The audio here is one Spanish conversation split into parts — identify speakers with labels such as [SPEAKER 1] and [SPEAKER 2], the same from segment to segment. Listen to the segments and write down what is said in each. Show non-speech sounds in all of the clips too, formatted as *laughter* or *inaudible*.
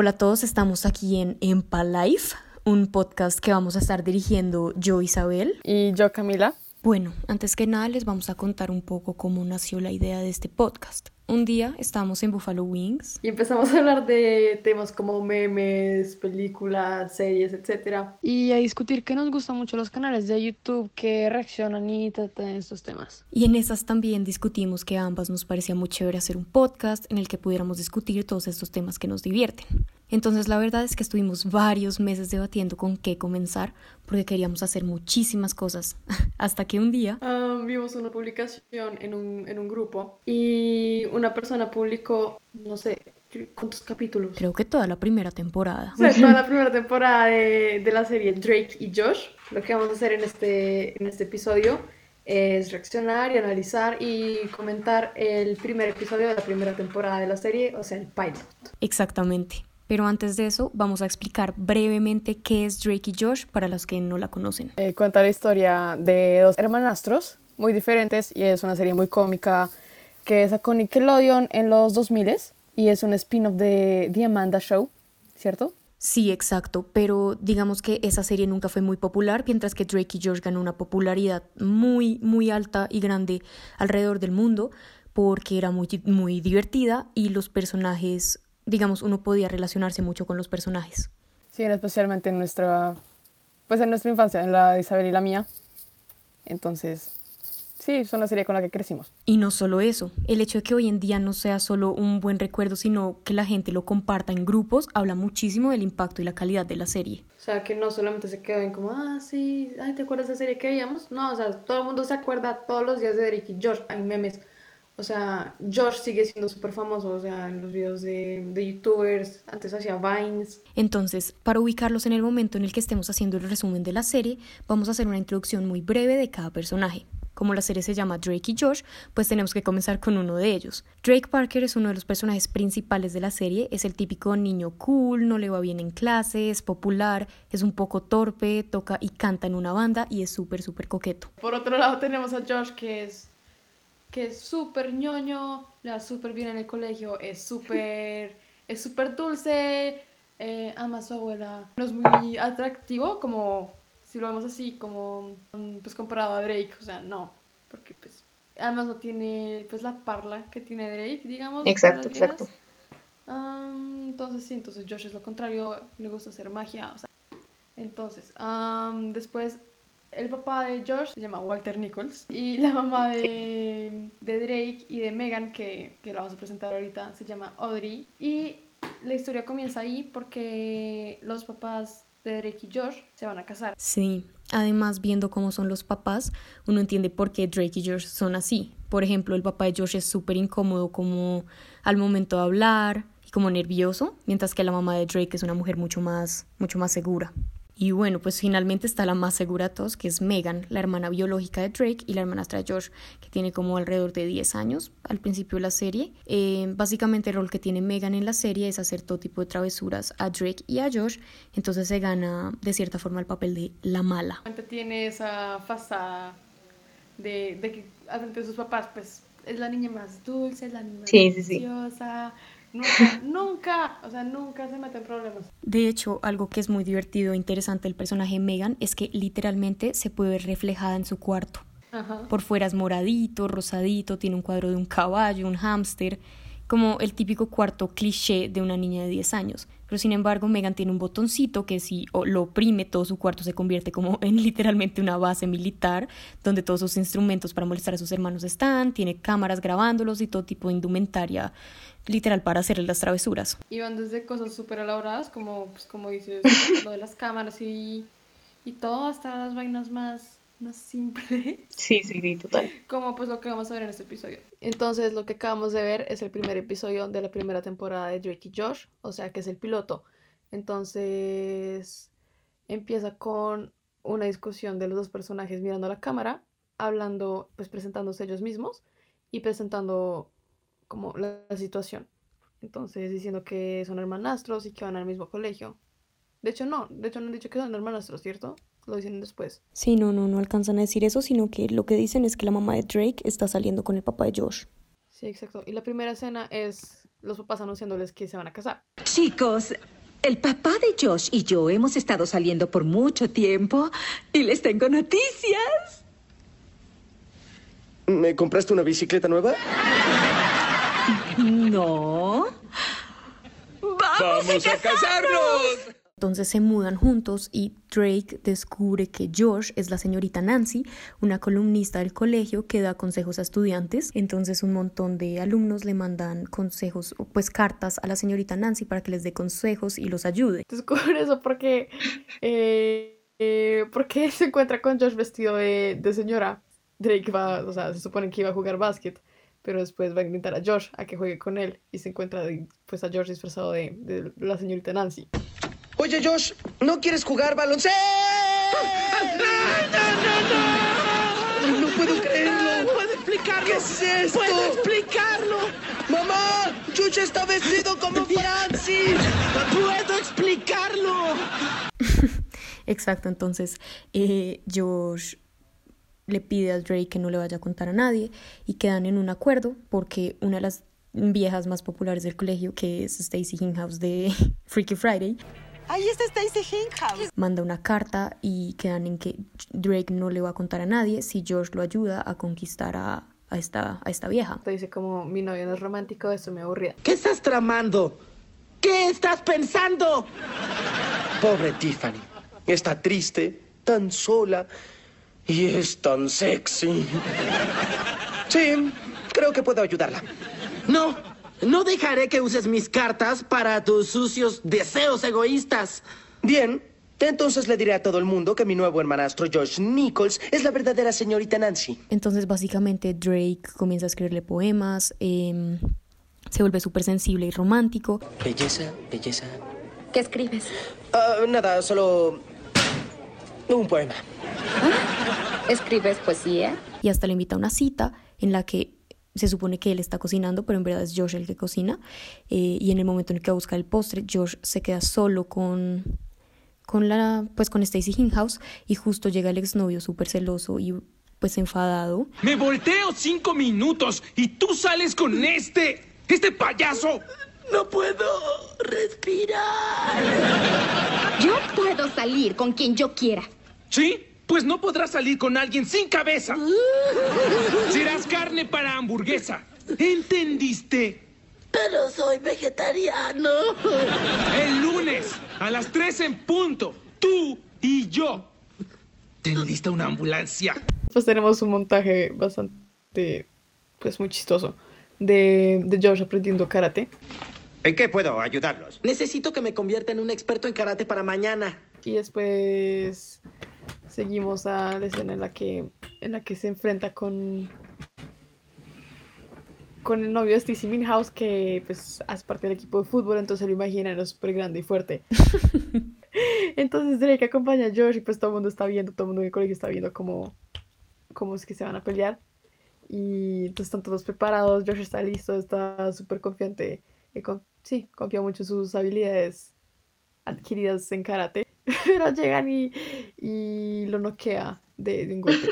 [SPEAKER 1] Hola a todos, estamos aquí en Empa Life, un podcast que vamos a estar dirigiendo yo, Isabel.
[SPEAKER 2] Y yo, Camila.
[SPEAKER 1] Bueno, antes que nada les vamos a contar un poco cómo nació la idea de este podcast. Un día estábamos en Buffalo Wings
[SPEAKER 2] y empezamos a hablar de temas como memes, películas, series, etc. Y a discutir que nos gustan mucho los canales de YouTube que reaccionan y tratan estos temas.
[SPEAKER 1] Y en esas también discutimos que a ambas nos parecía muy chévere hacer un podcast en el que pudiéramos discutir todos estos temas que nos divierten. Entonces la verdad es que estuvimos varios meses debatiendo con qué comenzar porque queríamos hacer muchísimas cosas *laughs* hasta que un día
[SPEAKER 2] ah, vimos una publicación en un, en un grupo y una persona publicó, no sé, ¿cuántos capítulos?
[SPEAKER 1] Creo que toda la primera temporada.
[SPEAKER 2] O sea, *laughs* toda la primera temporada de, de, la serie Drake y Josh. Lo que vamos a hacer en este, en este episodio es reaccionar y analizar y comentar el primer episodio de la primera temporada de la serie, o sea, el pilot.
[SPEAKER 1] Exactamente. Pero antes de eso, vamos a explicar brevemente qué es Drake y Josh para los que no la conocen.
[SPEAKER 2] Eh, cuenta la historia de dos hermanastros muy diferentes y es una serie muy cómica que sacó Nickelodeon en los 2000 y es un spin-off de The Amanda Show, ¿cierto?
[SPEAKER 1] Sí, exacto, pero digamos que esa serie nunca fue muy popular, mientras que Drake y Josh ganó una popularidad muy, muy alta y grande alrededor del mundo porque era muy, muy divertida y los personajes, digamos, uno podía relacionarse mucho con los personajes.
[SPEAKER 2] Sí, especialmente en nuestra, pues en nuestra infancia, en la de Isabel y la mía. Entonces, sí, es una serie con la que crecimos.
[SPEAKER 1] Y no solo eso, el hecho de que hoy en día no sea solo un buen recuerdo, sino que la gente lo comparta en grupos, habla muchísimo del impacto y la calidad de la serie.
[SPEAKER 2] O sea, que no solamente se queden como, ah, sí, ay, ¿te acuerdas de esa serie que veíamos? No, o sea, todo el mundo se acuerda todos los días de Eric y George, hay memes. O sea, George sigue siendo súper famoso, o sea, en los videos de, de, youtubers, antes hacía Vines.
[SPEAKER 1] Entonces, para ubicarlos en el momento en el que estemos haciendo el resumen de la serie, vamos a hacer una introducción muy breve de cada personaje. Como la serie se llama Drake y Josh, pues tenemos que comenzar con uno de ellos. Drake Parker es uno de los personajes principales de la serie, es el típico niño cool, no le va bien en clase, es popular, es un poco torpe, toca y canta en una banda y es súper, súper coqueto.
[SPEAKER 2] Por otro lado tenemos a Josh que es que es súper ñoño, le va súper bien en el colegio, es súper es súper dulce, eh, ama a su abuela, no es muy atractivo como si lo vemos así, como pues comparado a Drake, o sea, no, porque pues además no tiene pues la parla que tiene Drake, digamos.
[SPEAKER 3] Exacto, exacto.
[SPEAKER 2] entonces sí, entonces Josh es lo contrario, le gusta hacer magia, o sea, entonces, después el papá de Josh se llama Walter Nichols y la mamá de, Drake y de Megan, que, que la vamos a presentar ahorita, se llama Audrey. Y la historia comienza ahí porque los papás de Drake y Josh se van a casar.
[SPEAKER 1] Sí, además viendo cómo son los papás, uno entiende por qué Drake y Josh son así. Por ejemplo, el papá de Josh es súper incómodo como al momento de hablar y como nervioso, mientras que la mamá de Drake es una mujer mucho más, mucho más segura. Y bueno, pues finalmente está la más segura de todos, que es Megan, la hermana biológica de Drake y la hermanastra de Josh, que tiene como alrededor de 10 años al principio de la serie. Eh, básicamente el rol que tiene Megan en la serie es hacer todo tipo de travesuras a Drake y a Josh, entonces se gana de cierta forma el papel de la mala.
[SPEAKER 2] Tiene esa fachada de, de que de sus papás, pues es la niña más dulce, es la niña más sí, Nunca, nunca, o sea, nunca se mete en problemas.
[SPEAKER 1] De hecho, algo que es muy divertido e interesante del personaje Megan es que literalmente se puede ver reflejada en su cuarto. Por fuera es moradito, rosadito, tiene un cuadro de un caballo, un hámster, como el típico cuarto cliché de una niña de 10 años. Pero sin embargo, Megan tiene un botoncito que si lo oprime, todo su cuarto se convierte como en *laughs* literalmente una base militar, donde todos sus instrumentos para molestar a sus hermanos están, tiene cámaras grabándolos y todo tipo de indumentaria literal para hacer las travesuras.
[SPEAKER 2] Y van desde cosas súper elaboradas, como, pues, como dices, *laughs* lo de las cámaras y, y todo, hasta las vainas más, más simples.
[SPEAKER 3] Sí, sí, sí, total.
[SPEAKER 2] Como pues lo que vamos a ver en este episodio. Entonces, lo que acabamos de ver es el primer episodio de la primera temporada de Drake y Josh, o sea que es el piloto. Entonces, empieza con una discusión de los dos personajes mirando a la cámara, hablando, pues presentándose ellos mismos y presentando como la, situación. Entonces, diciendo que son hermanastros y que van al mismo colegio. De hecho, no, de hecho no han dicho que son hermanastros, ¿cierto? Lo dicen después.
[SPEAKER 1] Sí, no, no, no alcanzan a decir eso, sino que lo que dicen es que la mamá de Drake está saliendo con el papá de Josh.
[SPEAKER 2] Sí, exacto. Y la primera escena es los papás anunciándoles que se van a casar.
[SPEAKER 4] Chicos, el papá de Josh y yo hemos estado saliendo por mucho tiempo y les tengo noticias.
[SPEAKER 5] ¿Me compraste una bicicleta nueva?
[SPEAKER 4] No.
[SPEAKER 6] ¡Vamos a casarnos!
[SPEAKER 1] Entonces se mudan juntos y Drake descubre que Josh es la señorita Nancy, una columnista del colegio que da consejos a estudiantes. Entonces un montón de alumnos le mandan consejos, pues cartas a la señorita Nancy para que les dé consejos y los ayude.
[SPEAKER 2] Descubre eso porque, eh, eh, porque se encuentra con Josh vestido de, de señora. Drake va, o sea, se supone que iba a jugar básquet, pero después va a invitar a Josh a que juegue con él y se encuentra pues a Josh disfrazado de, de la señorita Nancy.
[SPEAKER 5] Oye, Josh, ¿no quieres jugar baloncesto? ¡No, no, no! No puedo creerlo.
[SPEAKER 6] No puedo explicarlo.
[SPEAKER 5] ¿Qué es esto?
[SPEAKER 6] ¡Puedo explicarlo!
[SPEAKER 5] ¡Mamá! ¡Josh está vestido como Nancy!
[SPEAKER 6] ¡Puedo explicarlo! *laughs*
[SPEAKER 1] Exacto, entonces eh, Josh le pide a Drake que no le vaya a contar a nadie y quedan en un acuerdo porque una de las viejas más populares del colegio, que es Stacy Hinghouse de *laughs* Freaky Friday,
[SPEAKER 7] Ahí está Stacy Hinkhouse.
[SPEAKER 1] manda una carta y quedan en que Drake no le va a contar a nadie si Josh lo ayuda a conquistar a, a esta, a esta vieja.
[SPEAKER 2] Te dice como mi novio no es romántico, eso me aburría.
[SPEAKER 6] ¿Qué estás tramando? ¿Qué estás pensando?
[SPEAKER 5] Pobre Tiffany. Está triste, tan sola y es tan sexy. Sí, creo que puedo ayudarla.
[SPEAKER 6] No, no dejaré que uses mis cartas para tus sucios deseos egoístas.
[SPEAKER 5] Bien, entonces le diré a todo el mundo que mi nuevo hermanastro Josh Nichols es la verdadera señorita Nancy.
[SPEAKER 1] Entonces básicamente Drake comienza a escribirle poemas, eh, se vuelve súper sensible y romántico
[SPEAKER 5] Belleza, belleza.
[SPEAKER 3] ¿Qué escribes?
[SPEAKER 5] Ah, nada, solo un poema.
[SPEAKER 3] ¿Escribes poesía?
[SPEAKER 1] y hasta le invita a una cita en la que se supone que él está cocinando, pero en verdad es Josh el que cocina. eh, y en el momento en el que va a buscar el postre, Josh se queda solo con, con la, pues con Stacy Hinghouse y justo llega el exnovio súper celoso y pues enfadado.
[SPEAKER 8] Me volteo cinco minutos y tú sales con este, este payaso.
[SPEAKER 6] No puedo respirar.
[SPEAKER 9] Yo puedo salir con quien yo quiera.
[SPEAKER 8] ¿Sí? Pues no podrás salir con alguien sin cabeza. *laughs* Serás carne para hamburguesa. ¿Entendiste?
[SPEAKER 6] Pero soy vegetariano.
[SPEAKER 8] El lunes, a las 3 en punto, tú y yo. Ten lista una ambulancia.
[SPEAKER 2] Pues tenemos un montaje bastante, pues muy chistoso de, de Josh aprendiendo karate.
[SPEAKER 10] ¿En qué puedo ayudarlos?
[SPEAKER 6] Necesito que me convierta en un experto en karate para mañana.
[SPEAKER 2] Y después seguimos a la escena en la que, en la que se enfrenta con, con el novio de Stacy Minhouse, que pues hace parte del equipo de fútbol, entonces lo imagina, era súper grande y fuerte. *laughs* entonces Drake acompaña a Josh y pues todo el mundo está viendo, todo el mundo en el colegio está viendo cómo, cómo es que se van a pelear. Y entonces están todos preparados, Josh está listo, está súper confiante, y con- sí, confía mucho en sus habilidades adquiridas en karate. Pero llegan y, y lo noquea de, de un golpe.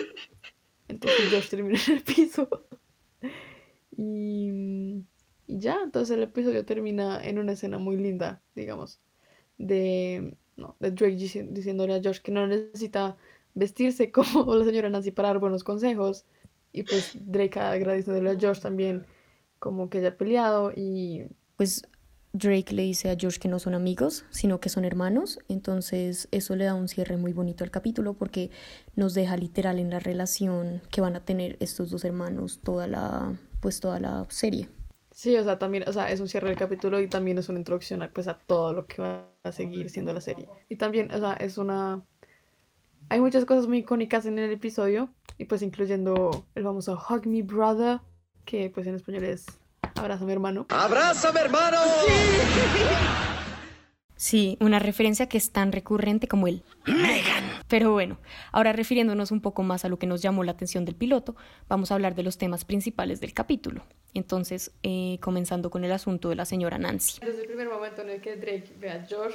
[SPEAKER 2] *laughs* Entonces Josh termina en el piso. Y, y ya, entonces el episodio termina en una escena muy linda, digamos, de, no, de Drake dici- diciéndole a Josh que no necesita vestirse *laughs* como la señora Nancy para dar buenos consejos. Y pues Drake agradeciéndole a Josh también como que haya peleado y
[SPEAKER 1] Pues Drake le dice a Josh que no son amigos, sino que son hermanos. Entonces eso le da un cierre muy bonito al capítulo porque nos deja literal en la relación que van a tener estos dos hermanos toda la, pues toda la serie.
[SPEAKER 2] Sí, o sea, también, o sea, es un cierre del capítulo y también es una introducción a, pues, a todo lo que va a seguir siendo la serie. Y también, o sea, es una... Hay muchas cosas muy icónicas en el episodio y pues incluyendo el famoso Hug Me Brother, que pues en español es Abraza mi hermano.
[SPEAKER 5] ¡Abrázame, hermano!
[SPEAKER 1] Sí, una referencia que es tan recurrente como el Pero bueno, ahora refiriéndonos un poco más a lo que nos llamó la atención del piloto, vamos a hablar de los temas principales del capítulo. Entonces, eh, comenzando con el asunto de la señora Nancy.
[SPEAKER 2] Desde el primer momento en el que Drake ve a Josh,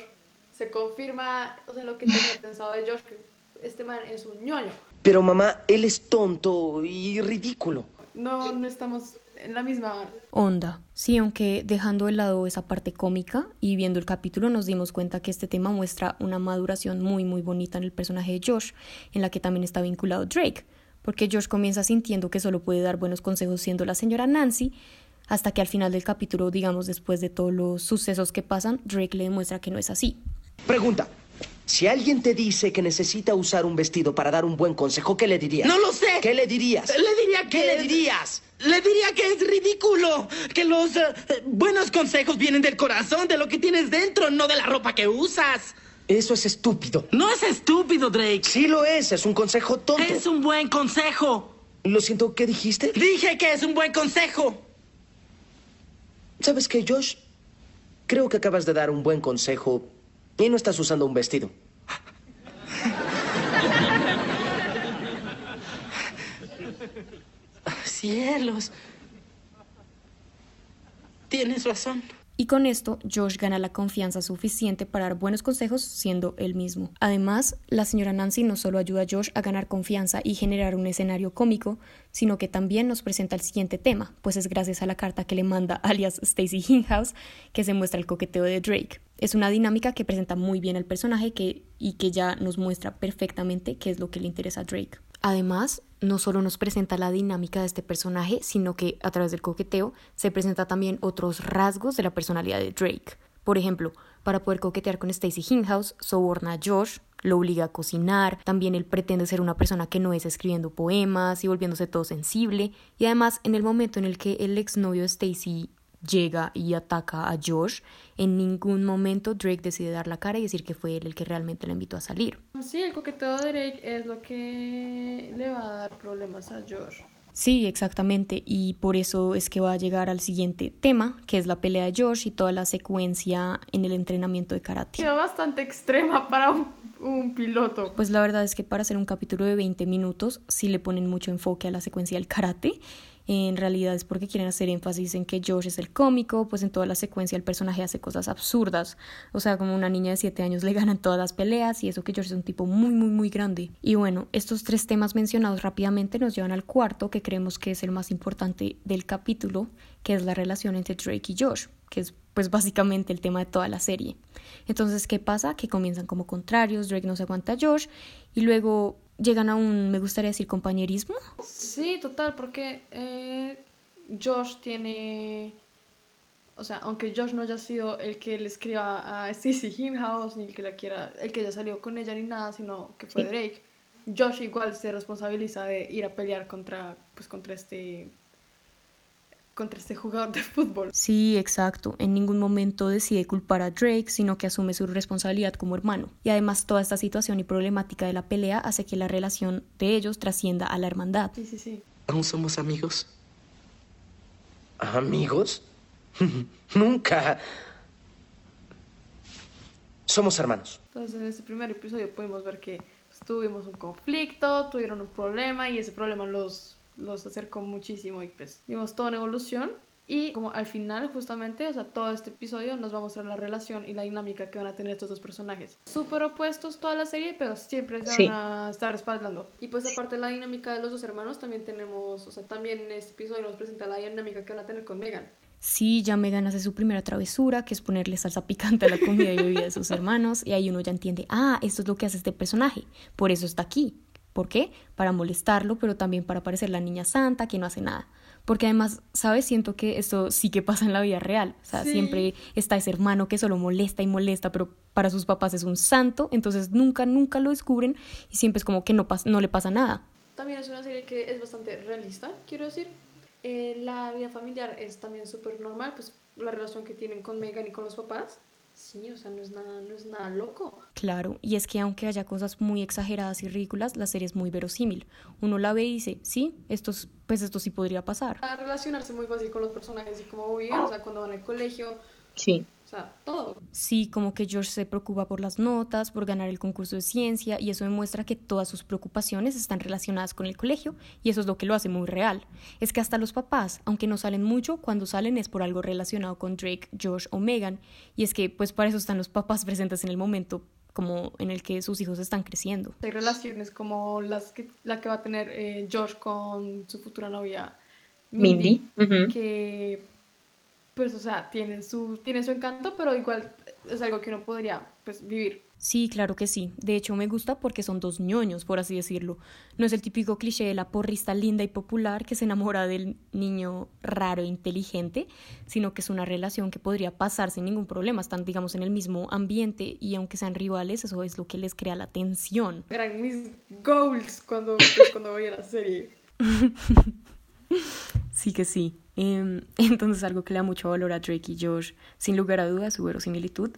[SPEAKER 2] se confirma, o sea, lo que tenía pensado de Josh, que este man es un ñoño.
[SPEAKER 5] Pero mamá, él es tonto y ridículo.
[SPEAKER 2] No, no estamos en la misma
[SPEAKER 1] onda. Sí, aunque dejando de lado esa parte cómica y viendo el capítulo nos dimos cuenta que este tema muestra una maduración muy muy bonita en el personaje de Josh, en la que también está vinculado Drake, porque Josh comienza sintiendo que solo puede dar buenos consejos siendo la señora Nancy, hasta que al final del capítulo, digamos después de todos los sucesos que pasan, Drake le demuestra que no es así.
[SPEAKER 5] Pregunta. Si alguien te dice que necesita usar un vestido para dar un buen consejo, ¿qué le dirías?
[SPEAKER 6] ¡No lo sé!
[SPEAKER 5] ¿Qué le dirías?
[SPEAKER 6] Le diría que...
[SPEAKER 5] ¿Qué le dirías?
[SPEAKER 6] Le diría que es ridículo, que los eh, buenos consejos vienen del corazón, de lo que tienes dentro, no de la ropa que usas.
[SPEAKER 5] Eso es estúpido.
[SPEAKER 6] No es estúpido, Drake.
[SPEAKER 5] Sí lo es, es un consejo tonto.
[SPEAKER 6] Es un buen consejo.
[SPEAKER 5] Lo siento, ¿qué dijiste?
[SPEAKER 6] Dije que es un buen consejo.
[SPEAKER 5] ¿Sabes qué, Josh? Creo que acabas de dar un buen consejo y no estás usando un vestido. *laughs*
[SPEAKER 6] Cielos. Tienes razón.
[SPEAKER 1] Y con esto, Josh gana la confianza suficiente para dar buenos consejos siendo él mismo. Además, la señora Nancy no solo ayuda a Josh a ganar confianza y generar un escenario cómico, sino que también nos presenta el siguiente tema, pues es gracias a la carta que le manda *laughs* alias Stacy Hinghouse que se muestra el coqueteo de Drake. Es una dinámica que presenta muy bien al personaje y que ya nos muestra perfectamente qué es lo que le interesa a Drake. Además, no solo nos presenta la dinámica de este personaje, sino que a través del coqueteo se presenta también otros rasgos de la personalidad de Drake. Por ejemplo, para poder coquetear con Stacy Hinghouse, soborna a Josh, lo obliga a cocinar, también él pretende ser una persona que no es escribiendo poemas y volviéndose todo sensible, y además en el momento en el que el exnovio de Stacy llega y ataca a Josh, en ningún momento Drake decide dar la cara y decir que fue él el que realmente lo invitó a salir.
[SPEAKER 2] Sí, el coqueteo de Drake es lo que le va a dar problemas a Josh.
[SPEAKER 1] Sí, exactamente, y por eso es que va a llegar al siguiente tema, que es la pelea de Josh y toda la secuencia en el entrenamiento de karate.
[SPEAKER 2] Es bastante extrema para un, un, piloto.
[SPEAKER 1] Pues la verdad es que para hacer un capítulo de 20 minutos sí le ponen mucho enfoque a la secuencia del karate en realidad es porque quieren hacer énfasis en que Josh es el cómico, pues en toda la secuencia el personaje hace cosas absurdas, o sea, como una niña de 7 años *laughs* le ganan todas las peleas y eso que Josh es un tipo muy, muy, muy grande. Y bueno, estos tres temas mencionados rápidamente nos llevan al cuarto, que creemos que es el más importante del capítulo, que es la relación entre Drake y Josh, que es pues básicamente el tema de toda la serie. Entonces, ¿qué pasa? Que comienzan como contrarios, Drake no se aguanta a Josh y luego llegan a un, me gustaría decir, compañerismo.
[SPEAKER 2] Sí, total, porque eh, Josh tiene, o sea, aunque Josh no haya sido el que le escriba a Stacey Himhouse, ni el que la quiera, el que haya salido con ella ni nada, sino que fue Drake, Josh igual se responsabiliza de ir a pelear contra, pues, contra este contra este jugador de fútbol.
[SPEAKER 1] Sí, exacto. En ningún momento decide culpar a Drake, sino que asume su responsabilidad como hermano. Y además toda esta situación y problemática de la pelea hace que la relación de ellos trascienda a la hermandad.
[SPEAKER 2] Sí, sí, sí.
[SPEAKER 6] ¿Aún somos amigos?
[SPEAKER 5] ¿Amigos? *laughs* Nunca. Somos hermanos.
[SPEAKER 2] Entonces en este primer episodio podemos ver que pues, tuvimos un conflicto, tuvieron un problema y ese problema los los acercó muchísimo y pues vimos toda una evolución y como al final justamente, o sea, todo este episodio nos va a mostrar la relación y la dinámica que van a tener estos dos personajes. Súper opuestos toda la serie, pero siempre se van a estar respaldando. Y pues aparte de la dinámica de los dos hermanos, también tenemos, o sea, también en este episodio nos presenta la dinámica que van a tener con Megan.
[SPEAKER 1] Sí, ya Megan hace su primera travesura, que es ponerle salsa picante a la comida y bebida de sus hermanos, y ahí uno ya entiende, ah, esto es lo que hace este personaje, por eso está aquí, ¿Por qué? Para molestarlo, pero también para parecer la niña santa que no hace nada. Porque además, ¿sabes? Siento que esto sí que pasa en la vida real. O sea, siempre está ese hermano que solo molesta y molesta, pero para sus papás es un santo, entonces nunca, nunca lo descubren y siempre es como que no, no le pasa nada.
[SPEAKER 2] También es una serie que es bastante realista, quiero decir. Eh, la vida familiar es también súper normal, pues la relación que tienen con Megan y con los papás Sí, o sea, no es nada, no es nada loco.
[SPEAKER 1] Claro, y es que aunque haya cosas muy exageradas y ridículas, la serie es muy verosímil. Uno la ve y dice, sí, esto, pues esto sí podría pasar.
[SPEAKER 2] A relacionarse muy fácil con los personajes y cómo viven, o sea, cuando van al colegio.
[SPEAKER 1] Sí
[SPEAKER 2] sea, todo.
[SPEAKER 1] Sí, como que George se preocupa por las notas, por ganar el concurso de ciencia, y eso demuestra que todas sus preocupaciones están relacionadas con el colegio, y eso es lo que lo hace muy real. Es que hasta los papás, aunque no salen mucho, cuando salen es por algo relacionado con Drake, George o Megan, y es que pues para eso están los papás *laughs* presentes en el momento como en el que sus hijos están creciendo.
[SPEAKER 2] Hay relaciones como las que, la que va a tener eh, George con su futura novia
[SPEAKER 1] Mindy,
[SPEAKER 2] que pues o sea, tiene su, tiene su encanto, pero igual es algo que uno podría pues vivir.
[SPEAKER 1] Sí, claro que sí. De hecho, me gusta porque son dos ñoños, por así decirlo. No es el típico cliché de la porrista linda y popular que se enamora del niño raro e inteligente, sino que es una relación que podría pasar sin ningún problema. Están, digamos, en el mismo ambiente y aunque sean rivales, eso es lo que les crea la tensión.
[SPEAKER 2] Eran mis goals cuando, pues, cuando veía la serie. *laughs* *laughs*
[SPEAKER 1] sí que sí. Em, *laughs* entonces, algo que le da mucho valor a Drake y Josh, sin lugar a dudas, su verosimilitud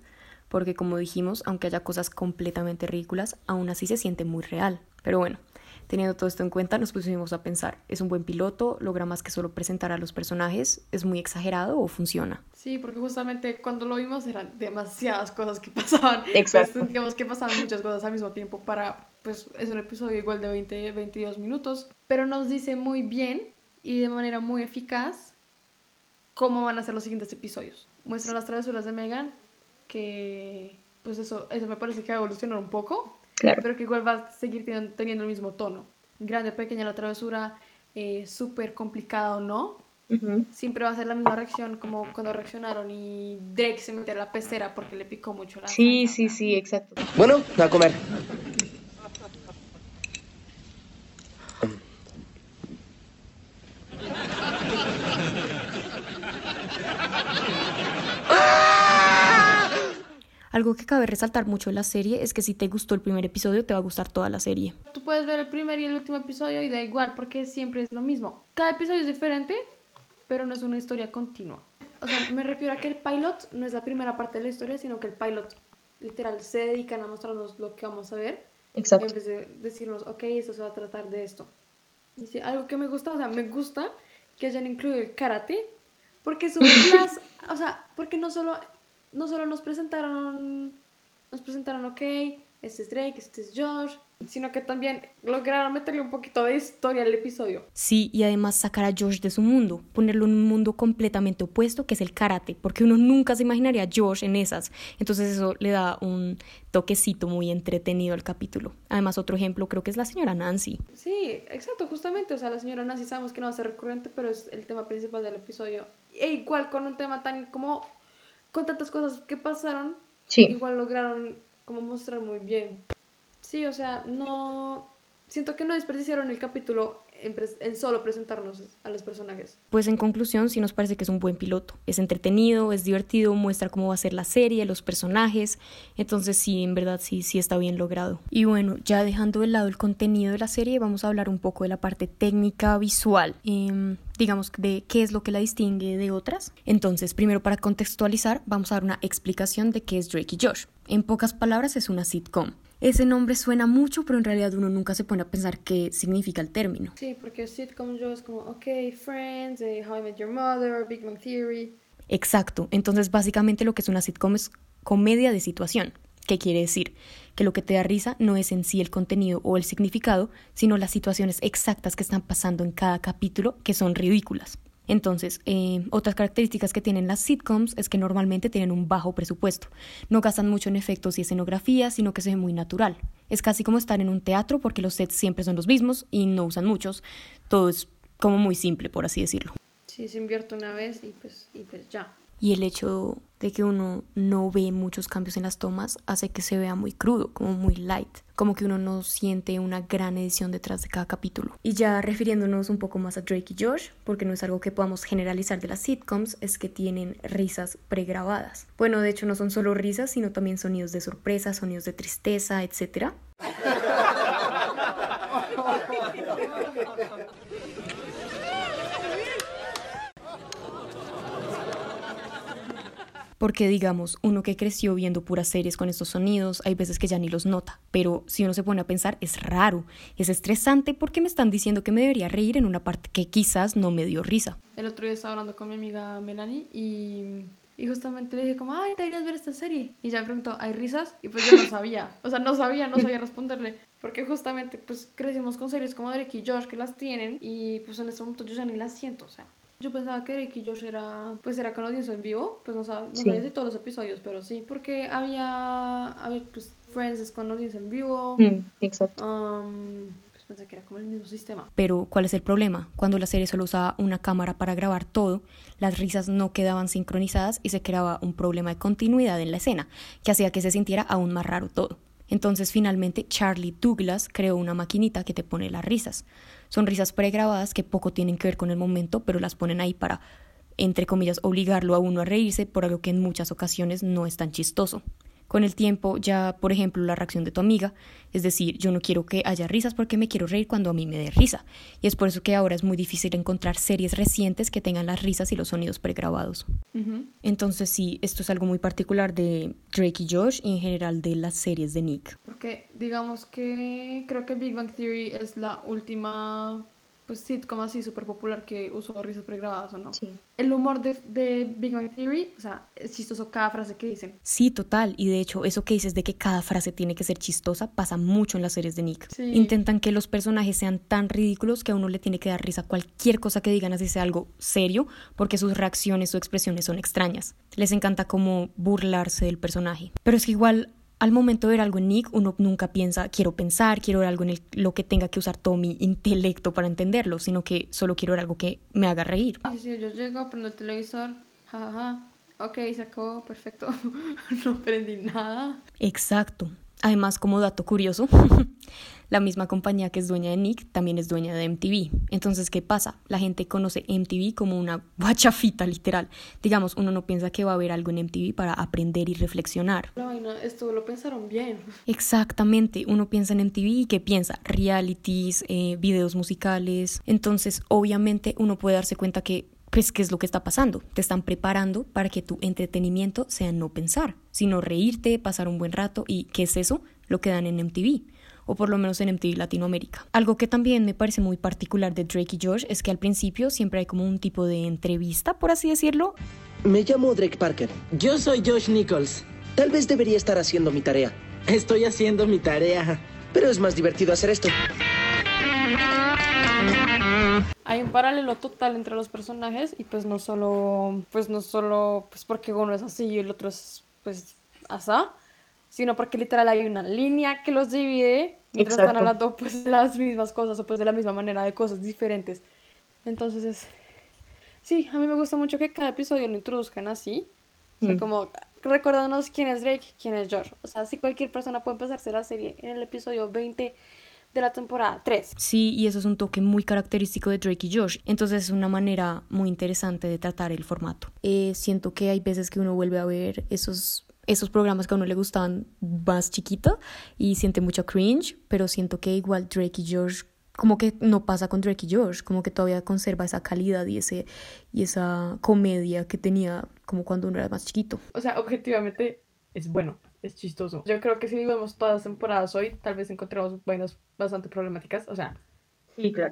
[SPEAKER 1] porque como dijimos, aunque haya cosas completamente ridículas, aún así se siente muy real. Pero bueno, teniendo todo esto en cuenta, nos pusimos a pensar, ¿es un buen piloto? ¿Logra más que solo presentar a los personajes? ¿Es muy exagerado o funciona?
[SPEAKER 2] Sí, porque justamente cuando lo vimos eran demasiadas cosas que *laughs* pasaban.
[SPEAKER 1] Exacto.
[SPEAKER 2] Pues, que pasaban muchas cosas al mismo tiempo para, pues es un episodio igual de 20, 22 minutos, pero nos dice muy bien y de manera muy eficaz cómo van a ser los siguientes episodios. Muestra las travesuras de Megan, que pues eso, eso me parece que va a evolucionar un poco, pero que igual va a seguir teniendo, el mismo tono. Grande, pequeña la travesura, eh, súper complicado, ¿no? Siempre va a ser la misma reacción como cuando reaccionaron y Drake se metió a la pecera porque le picó mucho la
[SPEAKER 1] Sí, sí, sí, exacto.
[SPEAKER 5] Bueno, a comer.
[SPEAKER 1] Algo que cabe resaltar mucho en la serie es que si te gustó el primer episodio, te va a gustar toda la serie.
[SPEAKER 2] Tú puedes ver el primer y el último episodio y da igual, porque siempre es lo mismo. Cada episodio es diferente, pero no es una historia continua. O sea, me refiero a que el pilot no es la primera parte de la historia, sino que el pilot literal se dedican a mostrarnos lo que vamos a ver.
[SPEAKER 1] Exacto.
[SPEAKER 2] En vez de decirnos, ok, esto se va a tratar de esto. Y algo que me gusta, o sea, me gusta que hayan incluido el karate, porque es un clase, o sea, porque no solo no solo nos presentaron, nos presentaron, ok, este es Drake, este es Josh, sino que también lograron meterle un poquito de historia al episodio.
[SPEAKER 1] Sí, y además sacar a Josh de su mundo, ponerlo en un mundo completamente opuesto que es el karate, porque uno nunca se imaginaría a Josh en esas. Entonces eso le da un toquecito muy entretenido al capítulo. Además, otro ejemplo creo que es la señora Nancy.
[SPEAKER 2] Sí, exacto, justamente, o sea, la señora Nancy sabemos que no va a ser recurrente, pero es el tema principal del episodio. E igual con un tema tan como con tantas cosas que pasaron, igual lograron como mostrar muy bien. Sí, o sea, no... Siento que no desperdiciaron el capítulo en, solo presentarnos a los personajes.
[SPEAKER 1] Pues en conclusión, sí nos parece que es un buen piloto. Es entretenido, es divertido, muestra cómo va a ser la serie, los personajes. Entonces sí, en verdad sí, sí está bien logrado. Y bueno, ya dejando de lado el contenido de la serie, vamos a hablar un poco de la parte técnica visual. Em, digamos, de qué es lo que la distingue de otras. Entonces, primero para contextualizar, vamos a dar una explicación de qué es Drake y Josh. En pocas palabras, es una sitcom. Ese nombre suena mucho, pero en realidad uno nunca se pone a pensar qué significa el término.
[SPEAKER 2] Sí, porque sitcom yo es como, ok, Friends, eh, How I Met Your Mother, Big Bang Theory.
[SPEAKER 1] Exacto, entonces básicamente lo que es una sitcom es comedia de situación. ¿Qué quiere decir? Que lo que te da risa no es en sí el contenido o el significado, sino las situaciones exactas que están pasando en cada capítulo que son ridículas. Entonces, eh, otras características que tienen las sitcoms es que normalmente tienen un bajo presupuesto. No gastan mucho en efectos y escenografía, sino que se ve muy natural. Es casi como estar en un teatro porque los sets siempre son los mismos y no usan muchos. Todo es como muy simple, por así decirlo.
[SPEAKER 2] Sí, se invierte una vez y pues, y pues ya
[SPEAKER 1] y el hecho de que uno no ve muchos cambios en las tomas hace que se vea muy crudo, como muy light, como que uno no siente una gran edición detrás de cada capítulo. Y ya refiriéndonos un poco más a Drake y Josh, porque no es algo que podamos generalizar de las sitcoms, es que tienen risas pregrabadas. Bueno, de hecho no son solo risas, sino también sonidos de sorpresa, sonidos de tristeza, etc. *laughs* Porque digamos, uno que creció viendo puras series con estos sonidos, hay veces que ya ni los nota, pero si uno se pone a pensar, es raro, es estresante porque me están diciendo que me debería reír en una parte que quizás no me dio risa.
[SPEAKER 2] El otro día estaba hablando con mi amiga Melanie y y justamente le dije como, ay, deberías ver esta serie. Y ya me preguntó, ¿hay risas? Y pues yo no sabía. O sea, no sabía, no sabía responderle. Porque justamente pues crecimos con series como Derek y Josh que las tienen. Y pues en este momento yo ya ni las siento. O sea, yo pensaba que Ricky Josh era, pues era con audiencia en vivo, pues no, sabía, no sabía si todos los episodios, pero sí, porque había, había pues Friends con audiencia en vivo.
[SPEAKER 1] Mm, exacto.
[SPEAKER 2] Um, pensé que era como el mismo sistema.
[SPEAKER 1] Pero, ¿cuál es el problema? Cuando la serie solo usaba una cámara para grabar todo, las risas no quedaban sincronizadas y se creaba un problema de continuidad en la escena, que hacía que se sintiera aún más raro todo. Entonces, finalmente, Charlie Douglas creó una maquinita que te pone las risas. Son risas pregrabadas que poco tienen que ver con el momento, pero las ponen ahí para, entre comillas, obligarlo a uno a reírse por algo que en muchas ocasiones no es tan chistoso. Con el tiempo, ya, por ejemplo, la reacción de tu amiga, es decir, yo no quiero que haya risas porque me quiero reír cuando a mí me dé risa. Y es por eso que ahora es muy difícil encontrar series recientes que tengan las risas y los sonidos pregrabados. Entonces, sí, esto es algo muy particular de Drake y Josh y en general de las series de Nick.
[SPEAKER 2] Porque digamos que creo que Big Bang Theory es la última pues sitcom así súper popular que usó risas pregrabadas o no.
[SPEAKER 1] Sí.
[SPEAKER 2] El humor de, de Big Bang Theory, o sea, es chistoso cada frase que dicen.
[SPEAKER 1] Sí, total. Y de hecho, eso que dices de que cada frase tiene que ser chistosa pasa mucho en las series de Nick.
[SPEAKER 2] Sí.
[SPEAKER 1] Intentan que los personajes sean tan ridículos que a uno le tiene que dar risa cualquier cosa que digan, así sea algo serio, porque sus reacciones o expresiones son extrañas. Les encanta como burlarse del personaje. Pero es que igual al momento de ver algo en Nick, uno nunca piensa, quiero pensar, quiero ver algo en el- lo que tenga que usar todo mi intelecto para entenderlo, sino que solo quiero ver algo que me haga reír.
[SPEAKER 2] Sí, sí, yo llego, prendo el televisor, jajaja, ok, se acabó, perfecto, *laughs* no aprendí nada.
[SPEAKER 1] Exacto. Además, como dato curioso, *laughs* la misma compañía que es dueña de Nick también es dueña de MTV. Entonces, ¿qué pasa? La gente conoce MTV como una *laughs* guachafita literal. Digamos, uno no piensa que va a haber algo en MTV para aprender y reflexionar.
[SPEAKER 2] La vaina, esto lo pensaron bien. *laughs*
[SPEAKER 1] Exactamente, uno piensa en MTV y ¿qué piensa? Realities, eh, videos musicales. Entonces, obviamente, uno puede darse cuenta que, pues, ¿qué es lo que está pasando? Te están preparando para que tu entretenimiento sea no pensar, sino reírte, pasar un buen rato y ¿qué es eso? Lo que dan en MTV o por lo menos en MTV Latinoamérica. Algo que también me parece muy particular de Drake y Josh es que al principio siempre hay como un tipo de entrevista, por así decirlo.
[SPEAKER 5] Me llamo Drake Parker.
[SPEAKER 6] Yo soy Josh Nichols.
[SPEAKER 5] Tal vez debería estar haciendo mi tarea.
[SPEAKER 6] Estoy haciendo mi tarea.
[SPEAKER 5] Pero es más divertido hacer esto.
[SPEAKER 2] Hay un paralelo total entre los personajes y pues no solo, pues no solo, pues porque uno es así y el otro es pues asá, sino porque literal hay una línea que los divide mientras están
[SPEAKER 1] Exacto.
[SPEAKER 2] hablando pues las mismas cosas o pues de la misma manera de cosas diferentes. Entonces es, sí, a mí me gusta mucho que cada episodio lo introduzcan así, o sea,
[SPEAKER 1] Mm.
[SPEAKER 2] como recordándonos quién es Drake, quién es Josh. O sea, si cualquier persona puede empezarse la serie en el episodio 20 de la temporada 3.
[SPEAKER 1] Sí, y eso es un toque muy característico de Drake y Josh. Entonces es una manera muy interesante de tratar el formato. Eh, siento que hay veces que uno vuelve a ver esos, esos programas que a uno le gustaban más chiquito y siente mucho cringe, pero siento que igual Drake y Josh como que no pasa con Drake y Josh, como que todavía conserva esa calidad y ese y esa comedia que tenía como cuando uno era más chiquito.
[SPEAKER 2] O sea, objetivamente es bueno, es chistoso. Yo creo que si vemos todas las temporadas hoy, tal vez encontremos vainas bastante problemáticas. O sea,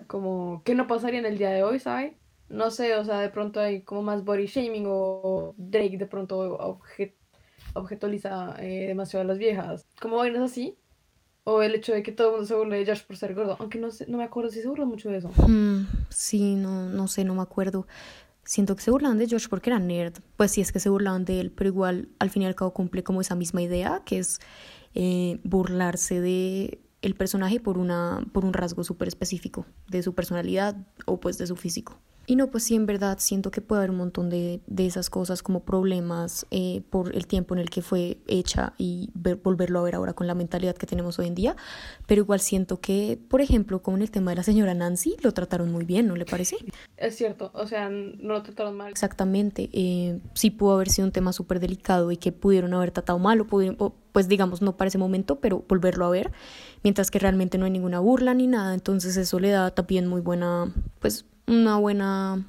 [SPEAKER 2] como que no pasaría en el día de hoy, ¿sabes? No sé, o sea, de pronto hay como más body shaming o Drake de pronto obje- objetoliza eh, demasiado a las viejas. Como vainas así. O el hecho de que todo el mundo se burle de Josh por ser gordo. Aunque no, sé, no me acuerdo si se burla mucho de eso.
[SPEAKER 1] Mm, sí, no, no sé, no me acuerdo. Siento que se burlaban de Josh porque era nerd. Pues sí, es que se burlaban de él, pero igual al fin y al cabo cumple como esa misma idea, que es eh, burlarse de el personaje por, una, por un rasgo súper específico de su personalidad o pues de su físico. Y no, pues sí, en verdad siento que puede haber un montón de, de esas cosas como problemas eh, por el tiempo en el que fue hecha y ver- volverlo a ver ahora con la mentalidad que tenemos hoy en día. Pero igual siento que, por ejemplo, con el tema de la señora Nancy, lo trataron muy bien, ¿no le parece?
[SPEAKER 2] Es cierto, o sea, no lo trataron mal.
[SPEAKER 1] Exactamente. eh, sí pudo haber sido un tema súper delicado y que pudieron haber tratado mal o, pudieron- o, pues digamos no para ese momento, pero volverlo a ver, mientras que realmente no hay ninguna burla ni nada, entonces eso le da también muy buena, pues una buena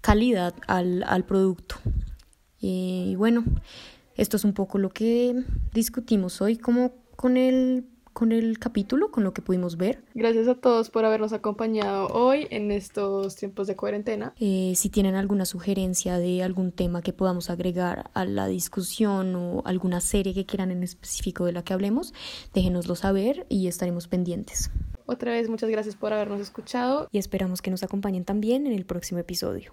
[SPEAKER 1] calidad al, al producto. Eh, y bueno, esto es un poco lo que discutimos hoy como con el, con el capítulo, con lo que pudimos ver.
[SPEAKER 2] Gracias a todos por habernos acompañado hoy en estos tiempos de cuarentena.
[SPEAKER 1] Eh, si tienen alguna sugerencia de algún tema que podamos agregar a la discusión o alguna serie que quieran en específico de la que hablemos, déjenoslo saber y estaremos pendientes.
[SPEAKER 2] Otra vez, muchas gracias por habernos escuchado.
[SPEAKER 1] Y esperamos que nos acompañen también en el próximo episodio.